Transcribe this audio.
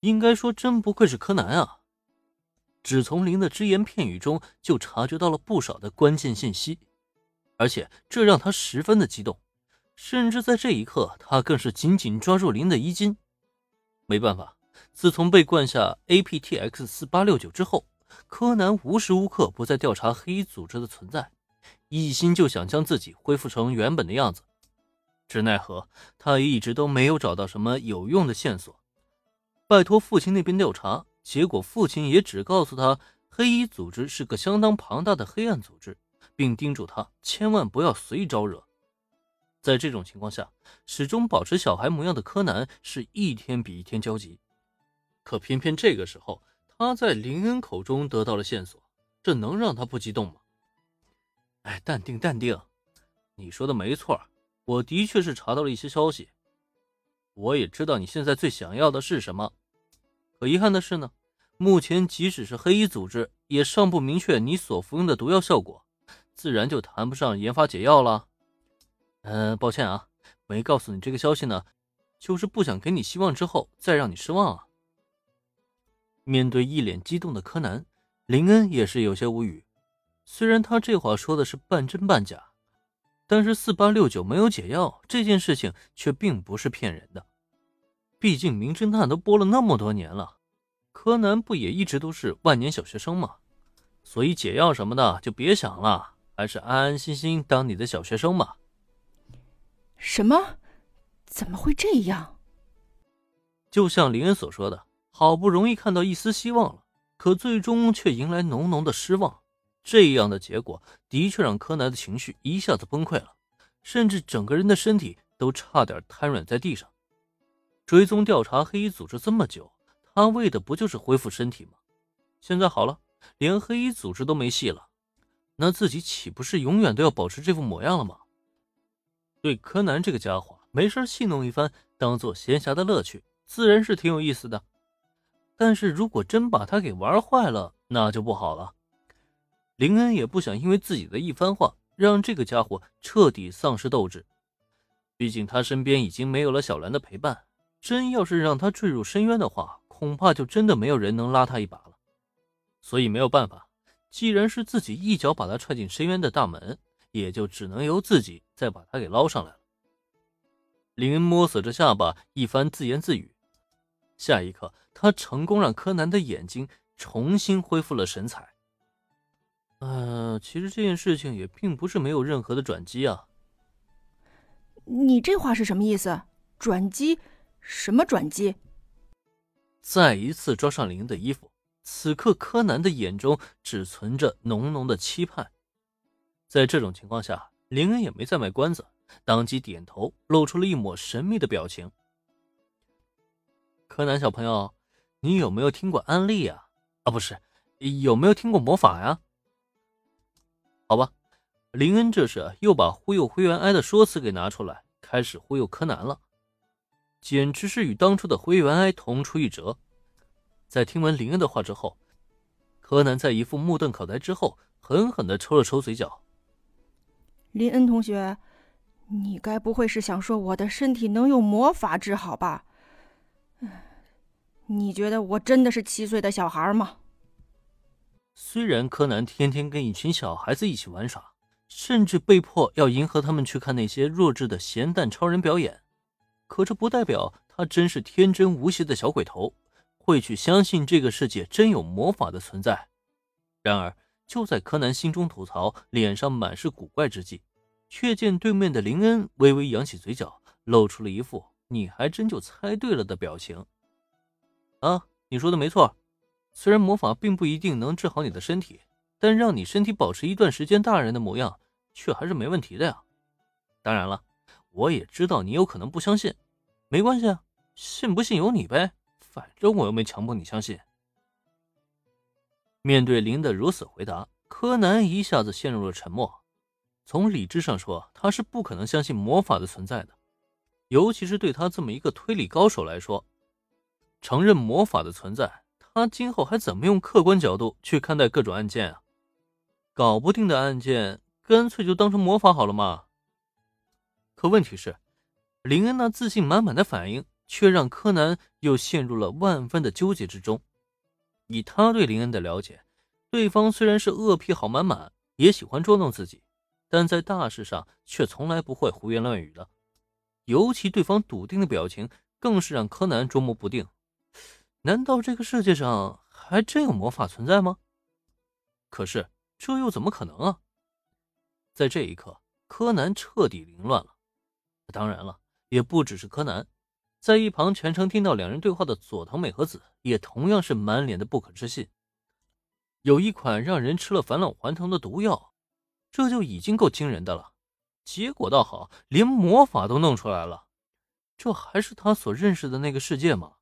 应该说，真不愧是柯南啊！只从林的只言片语中就察觉到了不少的关键信息，而且这让他十分的激动，甚至在这一刻，他更是紧紧抓住林的衣襟。没办法，自从被灌下 APTX 四八六九之后，柯南无时无刻不在调查黑衣组织的存在，一心就想将自己恢复成原本的样子。只奈何他一直都没有找到什么有用的线索，拜托父亲那边调查，结果父亲也只告诉他黑衣组织是个相当庞大的黑暗组织，并叮嘱他千万不要随意招惹。在这种情况下，始终保持小孩模样的柯南是一天比一天焦急。可偏偏这个时候，他在林恩口中得到了线索，这能让他不激动吗？哎，淡定淡定，你说的没错。我的确是查到了一些消息，我也知道你现在最想要的是什么。可遗憾的是呢，目前即使是黑衣组织也尚不明确你所服用的毒药效果，自然就谈不上研发解药了。嗯，抱歉啊，没告诉你这个消息呢，就是不想给你希望之后再让你失望啊。面对一脸激动的柯南，林恩也是有些无语。虽然他这话说的是半真半假。但是四八六九没有解药这件事情却并不是骗人的，毕竟名侦探都播了那么多年了，柯南不也一直都是万年小学生吗？所以解药什么的就别想了，还是安安心心当你的小学生吧。什么？怎么会这样？就像林恩所说的，好不容易看到一丝希望了，可最终却迎来浓浓的失望。这样的结果的确让柯南的情绪一下子崩溃了，甚至整个人的身体都差点瘫软在地上。追踪调查黑衣组织这么久，他为的不就是恢复身体吗？现在好了，连黑衣组织都没戏了，那自己岂不是永远都要保持这副模样了吗？对柯南这个家伙，没事戏弄一番，当做闲暇的乐趣，自然是挺有意思的。但是如果真把他给玩坏了，那就不好了。林恩也不想因为自己的一番话让这个家伙彻底丧失斗志，毕竟他身边已经没有了小兰的陪伴，真要是让他坠入深渊的话，恐怕就真的没有人能拉他一把了。所以没有办法，既然是自己一脚把他踹进深渊的大门，也就只能由自己再把他给捞上来了。林恩摸索着下巴，一番自言自语。下一刻，他成功让柯南的眼睛重新恢复了神采。呃，其实这件事情也并不是没有任何的转机啊。你这话是什么意思？转机？什么转机？再一次抓上林恩的衣服，此刻柯南的眼中只存着浓浓的期盼。在这种情况下，林恩也没再卖关子，当即点头，露出了一抹神秘的表情。柯南小朋友，你有没有听过安利呀？啊，不是，有没有听过魔法呀？好吧，林恩这是又把忽悠灰原哀的说辞给拿出来，开始忽悠柯南了，简直是与当初的灰原哀同出一辙。在听完林恩的话之后，柯南在一副目瞪口呆之后，狠狠的抽了抽嘴角。林恩同学，你该不会是想说我的身体能用魔法治好吧？你觉得我真的是七岁的小孩吗？虽然柯南天天跟一群小孩子一起玩耍，甚至被迫要迎合他们去看那些弱智的咸蛋超人表演，可这不代表他真是天真无邪的小鬼头，会去相信这个世界真有魔法的存在。然而，就在柯南心中吐槽、脸上满是古怪之际，却见对面的林恩微微扬起嘴角，露出了一副“你还真就猜对了”的表情。啊，你说的没错。虽然魔法并不一定能治好你的身体，但让你身体保持一段时间大人的模样，却还是没问题的呀。当然了，我也知道你有可能不相信，没关系啊，信不信由你呗，反正我又没强迫你相信。面对林的如此回答，柯南一下子陷入了沉默。从理智上说，他是不可能相信魔法的存在的，尤其是对他这么一个推理高手来说，承认魔法的存在。他今后还怎么用客观角度去看待各种案件啊？搞不定的案件，干脆就当成魔法好了嘛。可问题是，林恩那自信满满的反应，却让柯南又陷入了万分的纠结之中。以他对林恩的了解，对方虽然是恶癖好满满，也喜欢捉弄自己，但在大事上却从来不会胡言乱语的。尤其对方笃定的表情，更是让柯南捉摸不定。难道这个世界上还真有魔法存在吗？可是这又怎么可能啊？在这一刻，柯南彻底凌乱了。当然了，也不只是柯南。在一旁全程听到两人对话的佐藤美和子也同样是满脸的不可置信。有一款让人吃了返老还童的毒药，这就已经够惊人的了。结果倒好，连魔法都弄出来了，这还是他所认识的那个世界吗？